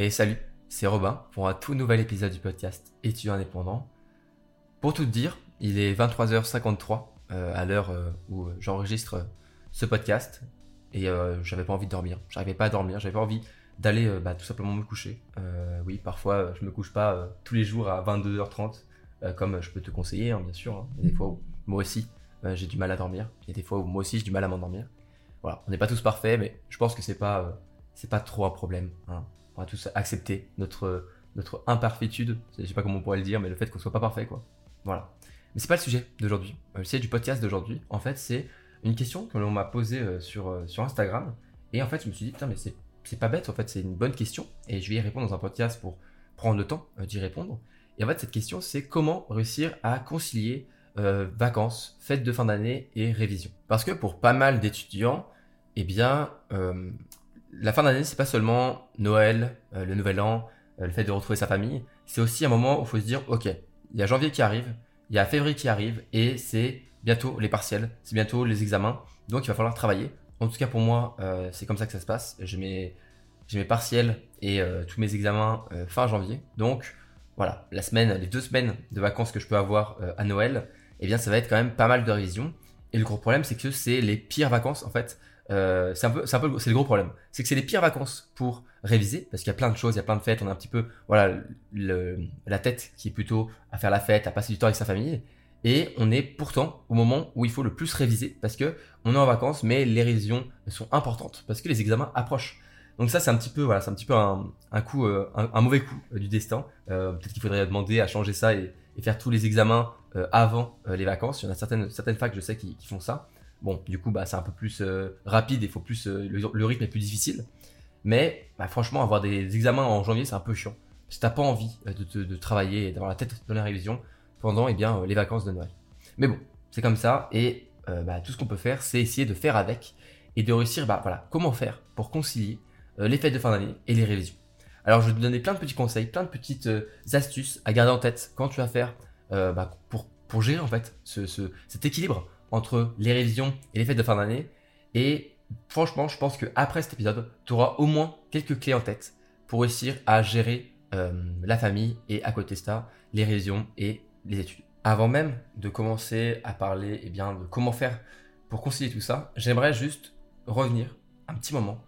Et salut, c'est Robin pour un tout nouvel épisode du podcast Étudiant indépendant. Pour tout dire, il est 23h53 euh, à l'heure euh, où j'enregistre euh, ce podcast et j'avais pas envie de dormir. J'arrivais pas à dormir, j'avais pas envie d'aller bah, tout simplement me coucher. Oui, parfois je me couche pas tous les jours à 22h30 euh, comme je peux te conseiller, hein, bien sûr. hein. Il y a des fois où moi aussi j'ai du mal à dormir. Il y a des fois où moi aussi j'ai du mal à m'endormir. Voilà, on n'est pas tous parfaits, mais je pense que c'est pas pas trop un problème. hein. On va tous accepter notre notre imparfaitude. Je sais pas comment on pourrait le dire, mais le fait qu'on soit pas parfait, quoi. Voilà. Mais c'est pas le sujet d'aujourd'hui. Euh, le sujet du podcast d'aujourd'hui, en fait, c'est une question que l'on m'a posée euh, sur, euh, sur Instagram. Et en fait, je me suis dit, putain, mais c'est, c'est pas bête, en fait, c'est une bonne question. Et je vais y répondre dans un podcast pour prendre le temps euh, d'y répondre. Et en fait, cette question, c'est comment réussir à concilier euh, vacances, fêtes de fin d'année et révision. Parce que pour pas mal d'étudiants, eh bien, euh, la fin d'année, c'est pas seulement Noël, euh, le Nouvel An, euh, le fait de retrouver sa famille. C'est aussi un moment où il faut se dire, ok, il y a janvier qui arrive, il y a février qui arrive, et c'est bientôt les partiels, c'est bientôt les examens, donc il va falloir travailler. En tout cas pour moi, euh, c'est comme ça que ça se passe. J'ai mes, mes partiels et tous mes examens fin janvier, donc voilà, la semaine, les deux semaines de vacances que je peux avoir à Noël, eh bien ça va être quand même pas mal de révision. Et le gros problème, c'est que c'est les pires vacances en fait. Euh, c'est le- gros problème. C'est que c'est les pires vacances pour réviser parce qu'il y a plein de choses, il y a plein de fêtes. On a un petit peu, voilà, la tête qui est plutôt à faire la fête, à passer du temps avec sa famille. Et on est pourtant au moment où il faut le plus réviser parce que on est en vacances, mais les révisions sont importantes parce que les examens approchent. Donc ça, c'est un petit peu, voilà, c'est un petit peu un, coup, euh, un, mauvais coup euh, du destin. Peut-être qu'il faudrait demander à changer ça et, faire tous les examens avant les vacances. Il y en a certaines, certaines facs, je sais, qui, qui font ça. Bon, du coup, bah, c'est un peu plus euh, rapide, il faut plus, euh, le, rythme est plus difficile. Mais bah, franchement, avoir des examens en janvier, c'est un peu chiant. Si t'as pas envie euh, de, travailler et d'avoir la tête dans la révision pendant eh bien, les vacances de Noël. Mais bon, c'est comme ça. Et bah, tout ce qu'on peut faire, c'est essayer de faire avec et de réussir, bah, voilà, comment faire pour concilier les fêtes de fin d'année et les révisions. Alors, je vais te donner plein de petits conseils, plein de petites astuces à garder en tête quand tu vas faire bah, pour, pour gérer en fait ce, cet équilibre entre les révisions et les fêtes de fin d'année. Et franchement, je pense que après cet épisode, tu auras au moins quelques clés en tête pour réussir à gérer euh, la famille et à côté de ça, les révisions et les études. Avant même de commencer à parler eh bien, de comment faire pour concilier tout ça, j'aimerais juste revenir un petit moment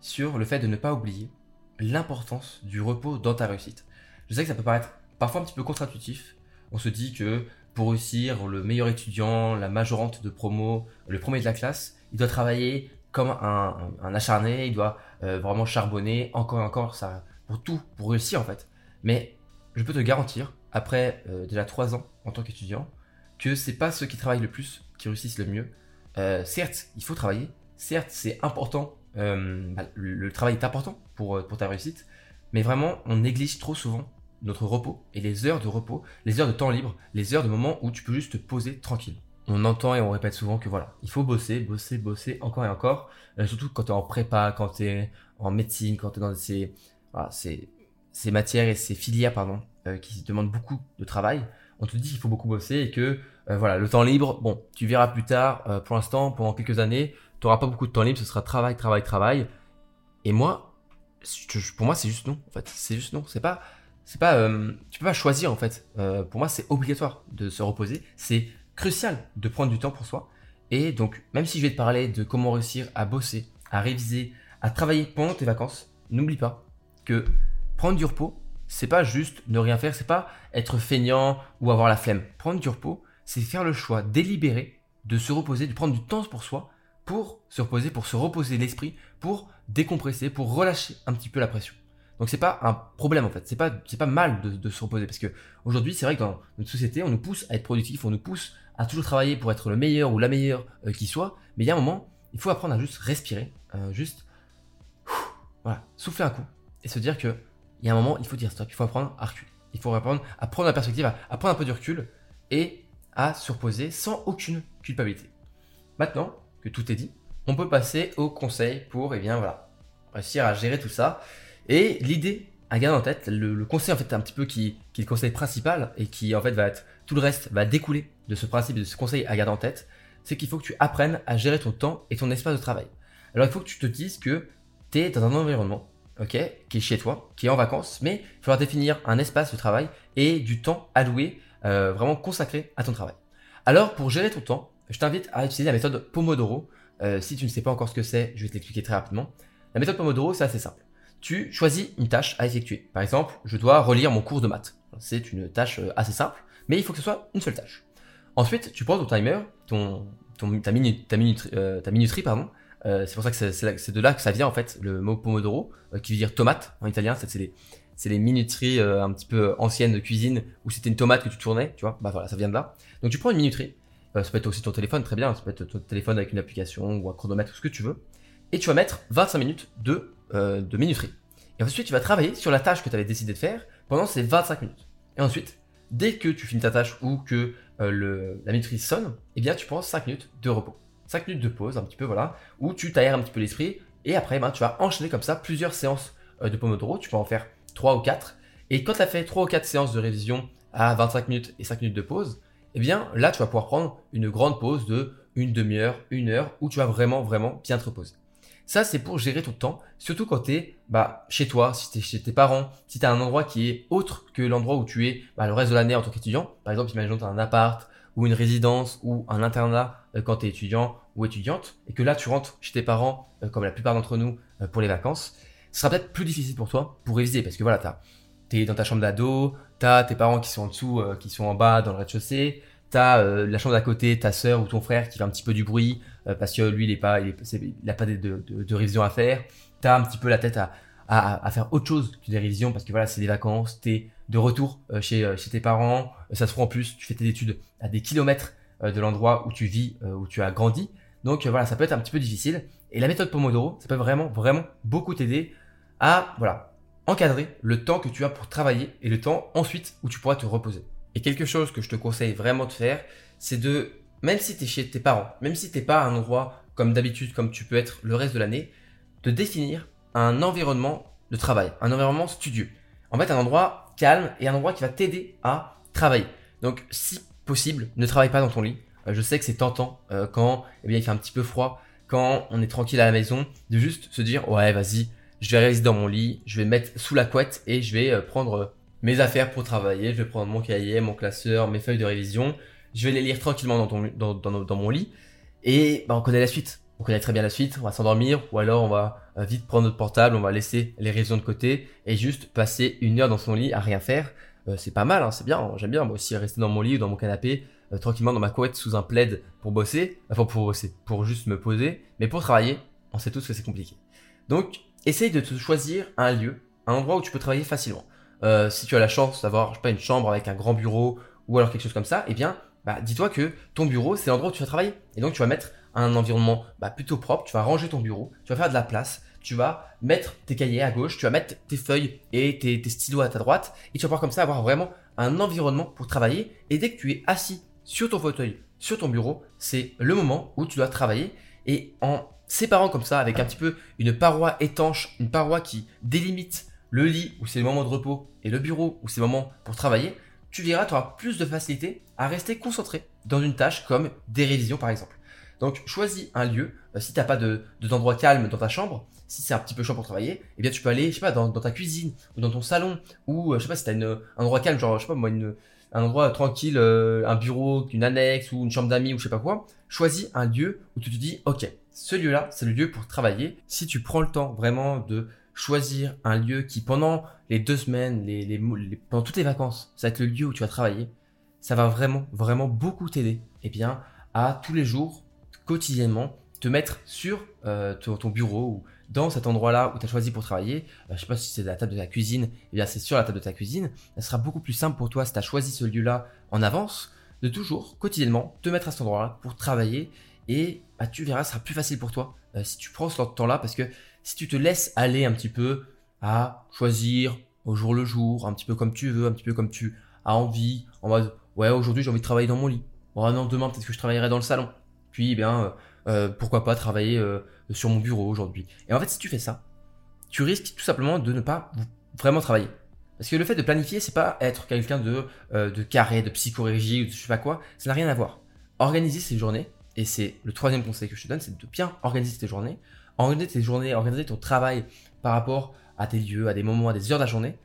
sur le fait de ne pas oublier l'importance du repos dans ta réussite. Je sais que ça peut paraître parfois un petit peu contre-intuitif. On se dit que pour réussir, le meilleur étudiant, la majorante de promo, le premier de la classe, il doit travailler comme un, un- acharné, il doit euh, vraiment charbonner encore et encore ça, pour tout, pour réussir en fait. Mais je peux te garantir, après euh, déjà 3 ans en tant qu'étudiant, que c'est pas ceux qui travaillent le plus qui réussissent le mieux. Euh, certes, il faut travailler, certes, c'est important, bah, le, le travail est important pour, pour ta réussite, mais vraiment, on néglige trop souvent notre repos et les heures de repos, les heures de temps libre, les heures de moments où tu peux juste te poser tranquille. On entend et on répète souvent que voilà, il faut bosser, bosser, bosser encore et encore, euh, surtout quand tu es en prépa, quand tu es en médecine, quand tu es dans ces, ces, matières et ces filières pardon, euh, qui demandent beaucoup de travail. On te dit qu'il faut beaucoup bosser et que euh, voilà, le temps libre, bon, tu verras plus tard, pour l'instant, pendant quelques années, tu n'auras pas beaucoup de temps libre, ce sera travail, travail, travail. Et moi, pour moi, c'est juste non. En fait, c'est juste non. C'est pas, c'est pas, euh, tu peux pas choisir en fait. Euh, pour moi, c'est obligatoire de se reposer. C'est crucial de prendre du temps pour soi. Et donc, même si je vais te parler de comment réussir à bosser, à réviser, à travailler pendant tes vacances, n'oublie pas que prendre du repos, c'est pas juste ne rien faire, c'est pas être feignant ou avoir la flemme. Prendre du repos, c'est faire le choix délibéré de se reposer, de prendre du temps pour soi, pour se reposer, pour se reposer l'esprit, pour décompresser, pour relâcher un petit peu la pression. Donc c'est pas un problème en fait, c'est pas pas mal de, de se reposer parce que aujourd'hui c'est vrai que dans notre société on nous pousse à être productif, on nous pousse à toujours travailler pour être le meilleur ou la meilleure euh, qui soit, mais il y a un moment il faut apprendre à juste respirer, euh, juste souffler un coup et se dire que il y a un moment il faut dire stop, il faut apprendre à reculer, il faut apprendre à prendre la perspective, à, prendre un peu du recul et à se reposer sans aucune culpabilité. Maintenant que tout est dit, on peut passer au conseil pour, eh bien voilà, réussir à gérer tout ça. Et l'idée à garder en tête, le, le conseil en fait un petit peu qui, qui est le conseil principal et qui en fait va être, tout le reste va découler de ce principe, de ce conseil à garder en tête, c'est qu'il faut que tu apprennes à gérer ton temps et ton espace de travail. Alors il faut que tu te dises que tu es dans un environnement ok, qui est chez toi, qui est en vacances, mais il falloir définir un espace de travail et du temps alloué, euh, vraiment consacré à ton travail. Alors, pour gérer ton temps, je t'invite à utiliser la méthode Pomodoro. Euh, si tu ne sais pas encore ce que c'est, je vais te l'expliquer très rapidement. La méthode Pomodoro, c'est assez simple. Tu choisis une tâche à effectuer. Par exemple, je dois relire mon cours de maths. C'est une tâche euh, assez simple, mais il faut que ce soit une seule tâche. Ensuite, tu prends ton timer, ton, ta, minute, ta, minute, ta minuterie, pardon, euh, c'est pour ça que c'est de là que ça vient en fait, le mot pomodoro, euh, qui veut dire tomate en italien. C'est les, les minuteries euh, un petit peu anciennes de cuisine où c'était une tomate que tu tournais, tu vois. Bah voilà, ça vient de là. Donc tu prends une minuterie. ça peut être aussi ton téléphone, très bien. Ça peut être ton téléphone avec une application ou un chronomètre, tout ce que tu veux. Et tu vas mettre 25 minutes de, de minuterie. Et ensuite, tu vas travailler sur la tâche que tu avais décidé de faire pendant ces 25 minutes. Et ensuite, dès que tu finis ta tâche ou que le, la minuterie sonne, eh bien, tu prends 5 minutes de repos. 5 minutes de pause, un petit peu, voilà, où tu t'aères un petit peu l'esprit, et après, ben, tu vas enchaîner comme ça plusieurs séances euh, de Pomodoro, tu peux en faire 3 ou 4, et quand tu as fait 3 ou 4 séances de révision à 25 minutes et 5 minutes de pause, eh bien là, tu vas pouvoir prendre une grande pause de une demi-heure, une heure, où tu vas vraiment, vraiment bien te reposer. Ça, c'est pour gérer ton temps, surtout quand tu es bah, chez toi, si tu es chez tes parents, si tu as un endroit qui est autre que l'endroit où tu es bah, le reste de l'année en tant qu'étudiant. Par exemple, imagine tu as un appart ou une résidence ou un internat euh, quand tu es étudiant ou étudiante et que là tu rentres chez tes parents euh, comme la plupart d'entre nous euh, pour les vacances, ce sera peut-être plus difficile pour toi pour réviser parce que voilà, tu es dans ta chambre d'ado, tu as tes parents qui sont en dessous, qui sont en bas dans le rez-de-chaussée, tu as la chambre d'à côté, ta soeur ou ton frère qui fait un petit peu du bruit parce que lui il est pas de, révision à faire, tu as un petit peu la tête à, faire autre chose que des révisions parce que voilà, c'est des vacances, tu es de retour chez, chez tes parents, ça se trouve en plus, tu fais tes études à des kilomètres euh, de l'endroit où tu vis, euh, où tu as grandi. Donc euh, voilà, ça peut être un petit peu difficile. Et la méthode Pomodoro, ça peut vraiment, vraiment beaucoup t'aider à voilà, encadrer le temps que tu as pour travailler et le temps ensuite où tu pourras te reposer. Et quelque chose que je te conseille vraiment de faire, c'est de, même si tu chez tes parents, même si tu n'es pas à un endroit comme d'habitude, comme tu peux être le reste de l'année, de définir un environnement de travail, un environnement studieux. En fait, un endroit calme et un endroit qui va t'aider à travailler. Donc, si possible, ne travaille pas dans ton lit. Euh, je sais que c'est tentant euh, quand eh il fait un petit peu froid, quand on est tranquille à la maison, de juste se dire ouais vas-y, je vais rester dans mon lit, je vais mettre sous la couette et je vais euh, prendre mes affaires pour travailler, je vais prendre mon cahier, mon classeur, mes feuilles de révision, je vais les lire tranquillement dans, mon lit et bah, on connaît la suite. On connaît très bien la suite, on va s'endormir ou alors on va vite prendre notre portable, on va laisser les révisions de côté et juste passer une heure dans son lit à rien faire euh, c'est pas mal, hein, c'est bien. J'aime bien moi aussi rester dans mon lit ou dans mon canapé, euh, tranquillement dans ma couette sous un plaid pour bosser, enfin pour bosser, pour juste me poser, mais pour travailler, on sait tous que c'est compliqué. Donc, essaye de te choisir un lieu, un endroit où tu peux travailler facilement. Euh, si tu as la chance d'avoir, pas, une chambre avec un grand bureau ou alors quelque chose comme ça, eh bien, bah, dis-toi que ton bureau, c'est l'endroit où tu vas travailler. Et donc, tu vas mettre un environnement bah, plutôt propre, tu vas ranger ton bureau, tu vas faire de la place, tu vas mettre tes cahiers à gauche, tu vas mettre tes feuilles et tes, stylos à ta droite, et tu vas pouvoir comme ça avoir vraiment un environnement pour travailler. Et dès que tu es assis sur ton fauteuil, sur ton bureau, c'est le moment où tu dois travailler. Et en séparant comme ça, avec un petit peu une paroi étanche, une paroi qui délimite le lit où c'est le moment de repos et le bureau où c'est le moment pour travailler, tu verras, tu auras plus de facilité à rester concentré dans une tâche comme des révisions par exemple. Donc choisis un lieu, euh, si tu n'as pas d'endroit de, calme dans ta chambre, si c'est un petit peu chaud pour travailler, eh bien tu peux aller, je sais pas, dans, ta cuisine ou dans ton salon ou euh, je sais pas si tu as un endroit calme, genre je sais pas moi un endroit tranquille, euh, un bureau, une annexe ou une chambre d'amis ou je sais pas quoi. Choisis un lieu où tu te dis ok, ce lieu-là c'est le lieu pour travailler. Si tu prends le temps vraiment de choisir un lieu qui pendant les deux semaines, les, pendant toutes les vacances, ça va être le lieu où tu vas travailler, ça va vraiment vraiment beaucoup t'aider. Eh bien à tous les jours, quotidiennement, te mettre sur euh, ton, bureau ou dans cet endroit-là où tu as choisi pour travailler, je euh, je sais pas si c'est la table de ta cuisine, eh bien c'est sur la table de ta cuisine, ça sera beaucoup plus simple pour toi si tu as choisi ce lieu-là en avance, de toujours, quotidiennement, te mettre à cet endroit-là pour travailler et bah, tu verras, ce sera plus facile pour toi euh, si tu prends ce temps-là parce que si tu te laisses aller un petit peu à choisir au jour le jour, un petit peu comme tu veux, un petit peu comme tu as envie, en mode ouais aujourd'hui j'ai envie de travailler dans mon lit, oh non demain peut-être que je travaillerai dans le salon, puis eh bien euh, pourquoi pas travailler euh, sur mon bureau aujourd'hui. Et en fait, si tu fais ça, tu risques tout simplement de ne pas vraiment travailler. Parce que le fait de planifier, c'est pas être quelqu'un de, euh, de carré, de psychorégie ou de je sais pas quoi, ça n'a rien à voir. Organiser ses journées, et c'est le troisième conseil que je te donne, c'est de bien organiser tes journées, organiser tes journées, organiser ton travail par rapport à des lieux, à des moments, à des heures de la journée,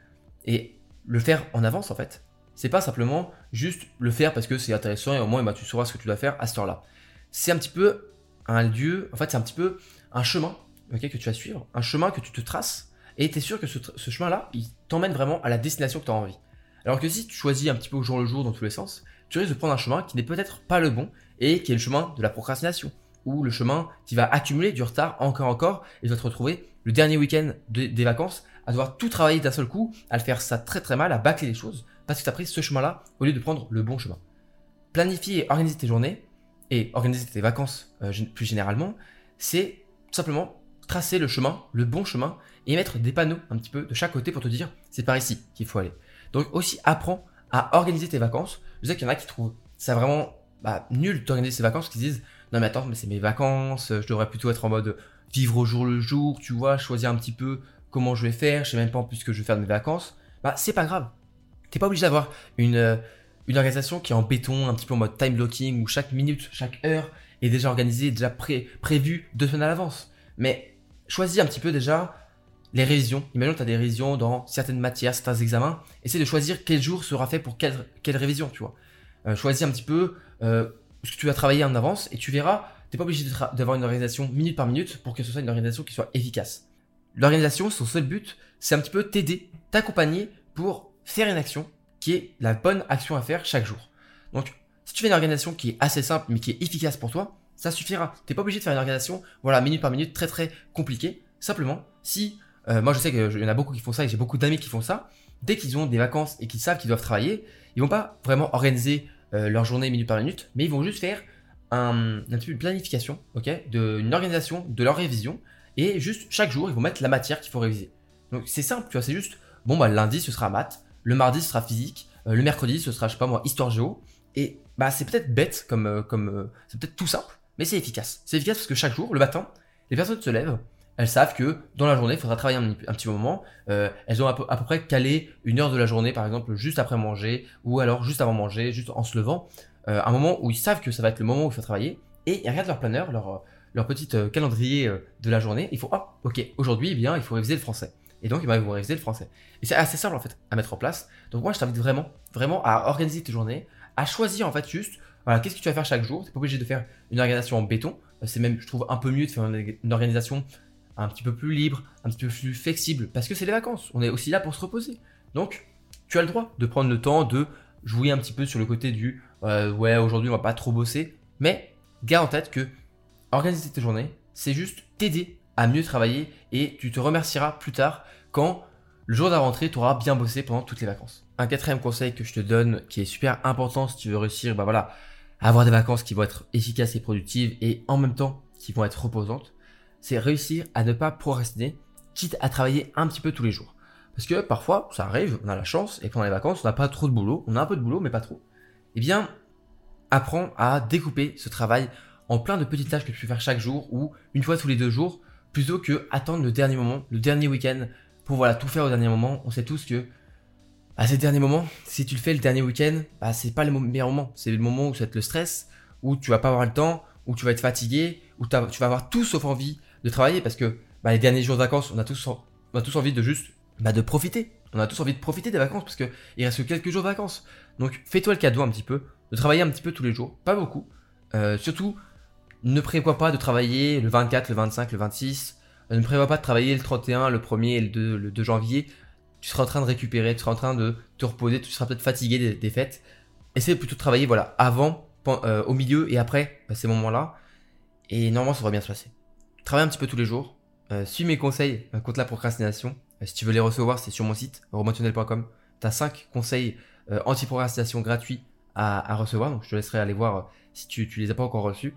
et le faire en avance en fait. C'est pas simplement juste le faire parce que c'est intéressant et au moins bah, tu sauras ce que tu dois faire à cette heure-là. C'est un petit peu un lieu, en fait c'est un petit peu un chemin que tu vas suivre, un chemin que tu te traces, et tu es sûr que ce, ce chemin-là, il t'emmène vraiment à la destination que tu as envie. Alors que si tu choisis un petit peu au jour le jour dans tous les sens, tu risques de prendre un chemin qui n'est peut-être pas le bon et qui est le chemin de la procrastination ou le chemin qui va accumuler du retard encore encore et tu vas te retrouver le dernier week-end des vacances à devoir tout travailler d'un seul coup, à le faire ça très très mal, à bâcler les choses parce que tu as pris ce chemin-là au lieu de prendre le bon chemin. Planifier et organiser tes journées et organiser tes vacances euh, plus généralement, c'est simplement tracer le chemin, le bon chemin et mettre des panneaux un petit peu de chaque côté pour te dire c'est par ici qu'il faut aller. Donc aussi apprends à organiser tes vacances. Je sais qu'il y en a qui trouvent ça vraiment bah, nul d'organiser ses vacances, qui disent non mais attends, mais c'est mes vacances, je devrais plutôt être en mode vivre au jour le jour, tu vois, choisir un petit peu comment je vais faire, je sais même pas en plus ce que je vais faire de mes vacances. Bah c'est pas grave. T'es pas obligé d'avoir une, euh, une organisation qui est en béton, un petit peu en mode time blocking, où chaque minute, chaque heure est déjà organisée, déjà pré prévue deux semaines à l'avance. Mais choisis un petit peu déjà les révisions. Imagine que tu as des révisions dans certaines matières, certains examens. Essaye de choisir quel jour sera fait pour quelle, révision, tu vois. Euh, choisis un petit peu euh, ce que tu vas travailler en avance et tu verras, tu n'es pas obligé d'avoir une organisation minute par minute pour que ce soit une organisation qui soit efficace. L'organisation, son seul but, c'est un petit peu t'aider, t'accompagner pour faire une action qui est la bonne action à faire chaque jour. Donc, si tu fais une organisation qui est assez simple mais qui est efficace pour toi, ça suffira. Tu n'es pas obligé de faire une organisation, voilà, minute par minute, très très compliquée. Simplement, si euh, moi, je sais qu'il y en a beaucoup qui font ça et j'ai beaucoup d'amis qui font ça. Dès qu'ils ont des vacances et qu'ils savent qu'ils doivent travailler, ils vont pas vraiment organiser euh, leur journée minute par minute, mais ils vont juste faire un, un de planification, ok, d'une organisation de leur révision et juste chaque jour, ils vont mettre la matière qu'il faut réviser. Donc c'est simple, tu vois, c'est juste bon bah lundi ce sera maths, le mardi ce sera physique, euh, le mercredi ce sera je sais pas moi histoire géo et bah c'est peut-être bête comme comme c'est peut-être tout simple, mais c'est efficace. C'est efficace parce que chaque jour, le matin, les personnes se lèvent, elles savent que dans la journée, il faudra travailler un, petit moment. Euh, elles ont à peu, près calé une heure de la journée, par exemple, juste après manger, ou alors juste avant manger, juste en se levant. Euh, un moment où ils savent que ça va être le moment où il faut travailler, et ils regardent leur planeur, leur, leur petit euh, calendrier de la journée. Il faut, ah, ok, aujourd'hui, eh bien, il faut réviser le français. Et donc, ils vont réviser le français. Et c'est assez simple, en fait, à mettre en place. Donc, moi, je t'invite vraiment, vraiment à organiser tes journées, à choisir, en fait, juste, voilà, qu'est-ce que tu vas faire chaque jour. T'es pas obligé de faire une organisation en béton. C'est même, je trouve, un peu mieux de faire une organisation un petit peu plus libre, un petit peu plus flexible, parce que c'est les vacances, on est aussi là pour se reposer. Donc, tu as le droit de prendre le temps de jouer un petit peu sur le côté du euh, ouais, aujourd'hui on va pas trop bosser, mais garde en tête que organiser tes journées, c'est juste t'aider à mieux travailler et tu te remercieras plus tard quand le jour de la rentrée, tu auras bien bossé pendant toutes les vacances. Un quatrième conseil que je te donne qui est super important si tu veux réussir, bah voilà, avoir des vacances qui vont être efficaces et productives et en même temps qui vont être reposantes, c'est réussir à ne pas procrastiner, quitte à travailler un petit peu tous les jours. Parce que parfois, ça arrive, on a la chance, et pendant les vacances, on n'a pas trop de boulot, on a un peu de boulot, mais pas trop. Eh bien, apprends à découper ce travail en plein de petites tâches que tu peux faire chaque jour ou une fois tous les deux jours, plutôt que attendre le dernier moment, le dernier week-end, pour voilà tout faire au dernier moment. On sait tous que à ces derniers moments, si tu le fais le dernier week-end, bah, c'est pas le meilleur moment. C'est le moment où ça va être le stress, où tu vas pas avoir le temps, où tu vas être fatigué, où tu vas avoir tout sauf envie de travailler parce que bah, les derniers jours de vacances, on a tous, envie de juste bah, de profiter. On a tous envie de profiter des vacances parce que il reste que quelques jours de vacances. Donc fais-toi le cadeau un petit peu, de travailler un petit peu tous les jours, pas beaucoup. Euh, surtout, ne prévois pas de travailler le 24, le 25, le 26. Euh, ne prévois pas de travailler le 31, le 1er et le 2, le 2 janvier. Tu seras en train de récupérer, tu seras en train de te reposer, tu seras peut-être fatigué des, fêtes. Essaye plutôt de travailler voilà, avant, euh, au milieu et après bah, ces moments-là. Et normalement, ça va bien se passer travaille un petit peu tous les jours. Euh, suis mes conseils euh, contre la procrastination. Euh, si tu veux les recevoir, c'est sur mon site, romotionnel.com. Tu as 5 conseils anti-procrastination gratuits à, recevoir. Donc je te laisserai aller voir si tu, tu les as pas encore reçus.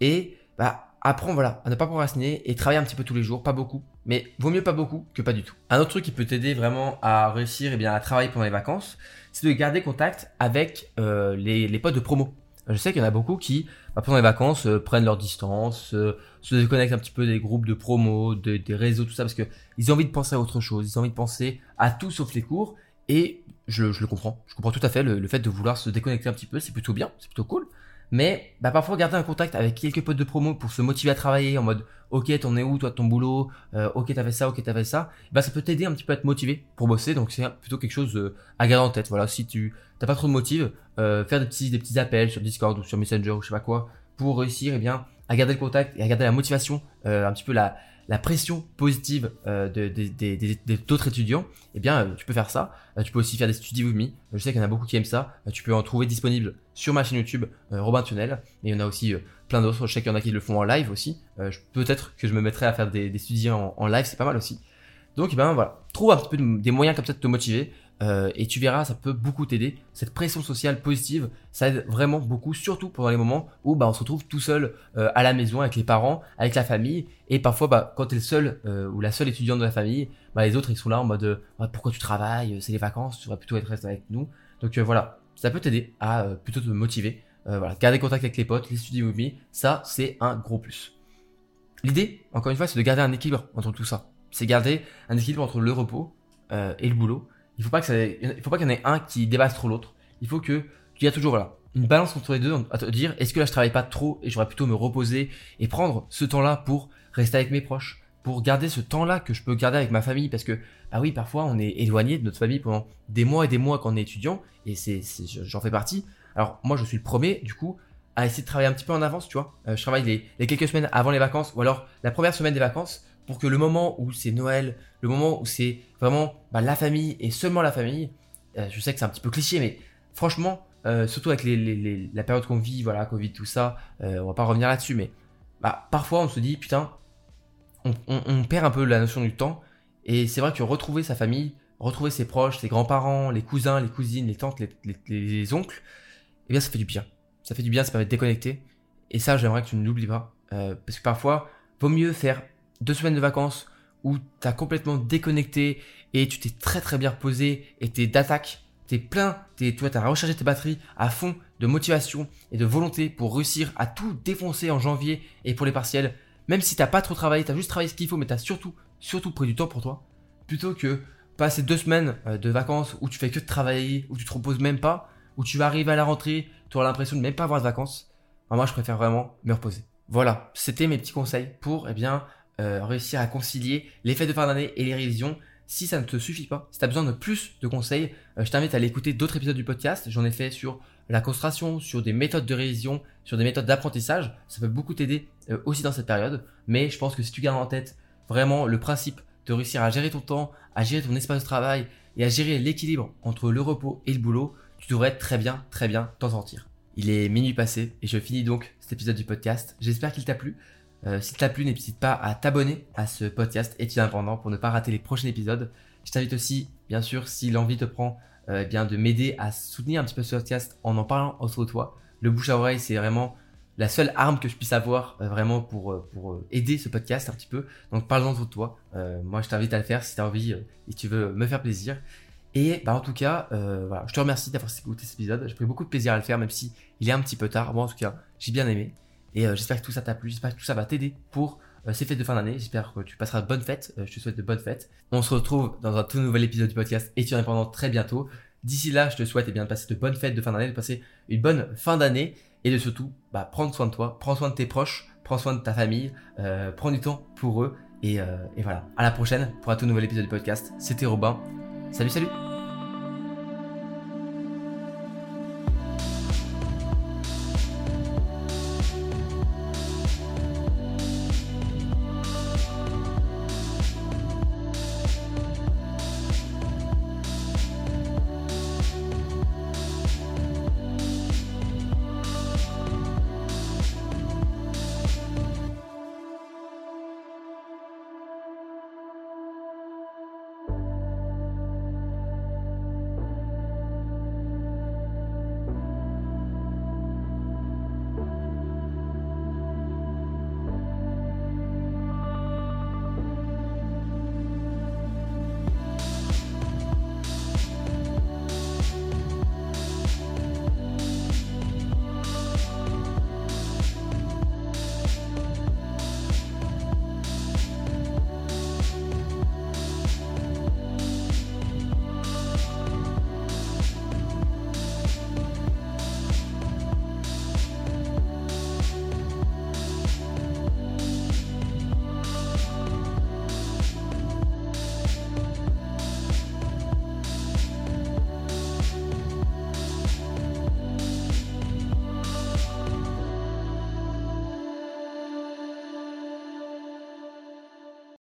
Et bah, apprends voilà, à ne pas procrastiner et travaille un petit peu tous les jours, pas beaucoup, mais vaut mieux pas beaucoup que pas du tout. Un autre truc qui peut t'aider vraiment à réussir et eh bien, à travailler pendant les vacances, c'est de garder contact avec les, les potes de promo. Je sais qu'il y en a beaucoup qui, pendant les vacances, euh, prennent leur distance, euh, se déconnectent un petit peu des groupes de promo, des réseaux, tout ça, parce que ils ont envie de penser à autre chose, ils ont envie de penser à tout sauf les cours. Et je, le comprends, je comprends tout à fait le, fait de vouloir se déconnecter un petit peu, c'est plutôt bien, c'est plutôt cool. Mais bah, parfois garder un contact avec quelques potes de promo pour se motiver à travailler en mode ok t'en es où toi ton boulot, euh, ok t'as fait ça, ok t'as fait ça, bah ça peut t'aider un petit peu à te motiver pour bosser. Donc c'est plutôt quelque chose à garder en tête. Voilà, si tu t'as pas trop de motive, euh, faire des petits des petits appels sur Discord ou sur Messenger ou je sais pas quoi pour réussir eh bien à garder le contact et à garder la motivation, un petit peu la la pression positive euh, d'autres étudiants, eh bien, euh, tu peux faire ça. Euh, tu peux aussi faire des studies with me. Je sais qu'il y en a beaucoup qui aiment ça. tu peux en trouver disponible sur ma chaîne YouTube Robin Tunnel. Et il y en a aussi plein d'autres. Je sais qu'il y en a qui le font en live aussi. Peut-être que je me mettrai à faire des, des en, en live, c'est pas mal aussi. Donc, eh ben voilà, trouve un petit peu des moyens comme ça de te motiver. Euh, et tu verras, ça peut beaucoup t'aider. Cette pression sociale positive, ça aide vraiment beaucoup, surtout pendant les moments où bah, on se retrouve tout seul euh, à la maison avec les parents, avec la famille. Et parfois, bah, quand tu es le seul euh, ou la seule étudiante de la famille, bah, les autres ils sont là en mode pourquoi tu travailles, c'est les vacances, tu devrais plutôt être resté avec nous. Donc voilà, ça peut t'aider à plutôt te motiver. voilà, garder contact avec les potes, les studios me, ça c'est un gros plus. L'idée, encore une fois, c'est de garder un équilibre entre tout ça. C'est garder un équilibre entre le repos et le boulot il faut pas que faut pas qu'il y en ait un qui dépasse trop l'autre. Il faut que tu y a toujours voilà une balance entre les deux à te dire est-ce que là je travaille pas trop et j'aurais plutôt me reposer et prendre ce temps-là pour rester avec mes proches, pour garder ce temps-là que je peux garder avec ma famille? Parce que ah oui parfois on est éloigné de notre famille pendant des mois et des mois quand on est étudiant et c'est j'en fais partie. Alors moi je suis le premier du coup à essayer de travailler un petit peu en avance, tu vois. Euh, je travaille les quelques semaines avant les vacances ou alors la première semaine des vacances pour que le moment où c'est Noël, le moment où c'est vraiment bah, la famille et seulement la famille, euh, je sais que c'est un petit peu cliché, mais franchement, euh, surtout avec la période qu'on vit, voilà, Covid, tout ça, euh, on va pas revenir là-dessus, mais bah, parfois on se dit, putain, on, perd un peu la notion du temps, et c'est vrai que retrouver sa famille, retrouver ses proches, ses grands-parents, les cousins, les cousines, les tantes, les, oncles, eh bien ça fait du bien. Ça fait du bien, ça permet de déconnecter, et ça j'aimerais que tu ne l'oublies pas, parce que parfois, vaut mieux faire deux semaines de vacances où tu as complètement déconnecté et tu t'es très très bien reposé et t'es d'attaque, t'es plein, es, tu as rechargé tes batteries à fond de motivation et de volonté pour réussir à tout défoncer en janvier et pour les partiels, même si t'as pas trop travaillé, t'as juste travaillé ce qu'il faut, mais t'as surtout, surtout pris du temps pour toi, plutôt que passer deux semaines euh, de vacances où tu fais que de travailler, où tu te reposes même pas, où tu vas arriver à la rentrée, tu auras l'impression de même pas avoir de vacances. moi, je préfère vraiment me reposer. Voilà, c'était mes petits conseils pour, eh bien, euh, réussir à concilier les fêtes de fin d'année et les révisions. Si ça ne te suffit pas, si tu as besoin de plus de conseils, euh, je t'invite à aller écouter d'autres épisodes du podcast. J'en ai fait sur la concentration, sur des méthodes de révision, sur des méthodes d'apprentissage. Ça peut beaucoup t'aider euh, aussi dans cette période. Mais je pense que si tu gardes en tête vraiment le principe de réussir à gérer ton temps, à gérer ton espace de travail et à gérer l'équilibre entre le repos et le boulot, tu devrais très bien, très bien t'en sortir. Il est minuit passé et je finis donc cet épisode du podcast. J'espère qu'il t'a plu. Euh, si t'a plu, n'hésite pas à t'abonner à ce podcast études indépendant pour ne pas rater les prochains épisodes. Je t'invite aussi, bien sûr, si l'envie te prend, euh, eh bien de m'aider à soutenir un petit peu ce podcast en en parlant autour de toi. Le bouche à oreille, c'est vraiment la seule arme que je puisse avoir euh, vraiment pour, pour aider ce podcast un petit peu. Donc parle-en autour de toi. moi, je t'invite à le faire si tu as envie et tu veux me faire plaisir. Et bah, en tout cas, voilà, je te remercie d'avoir écouté cet épisode. J'ai pris beaucoup de plaisir à le faire, même si il est un petit peu tard. Moi, en tout cas, j'ai bien aimé. Et euh, j'espère que tout ça t'a plu, j'espère que tout ça va t'aider pour euh, ces fêtes de fin d'année. J'espère que tu passeras de bonnes fêtes. Euh, je te souhaite de bonnes fêtes. On se retrouve dans un tout nouvel épisode du podcast Étudiant indépendant très bientôt. D'ici là, je te souhaite eh bien, de passer de bonnes fêtes de fin d'année, de passer une bonne fin d'année et de surtout bah, prendre soin de toi, prends soin de tes proches, prends soin de ta famille, prends du temps pour eux. Et, et voilà, à la prochaine pour un tout nouvel épisode du podcast. C'était Robin. Salut, salut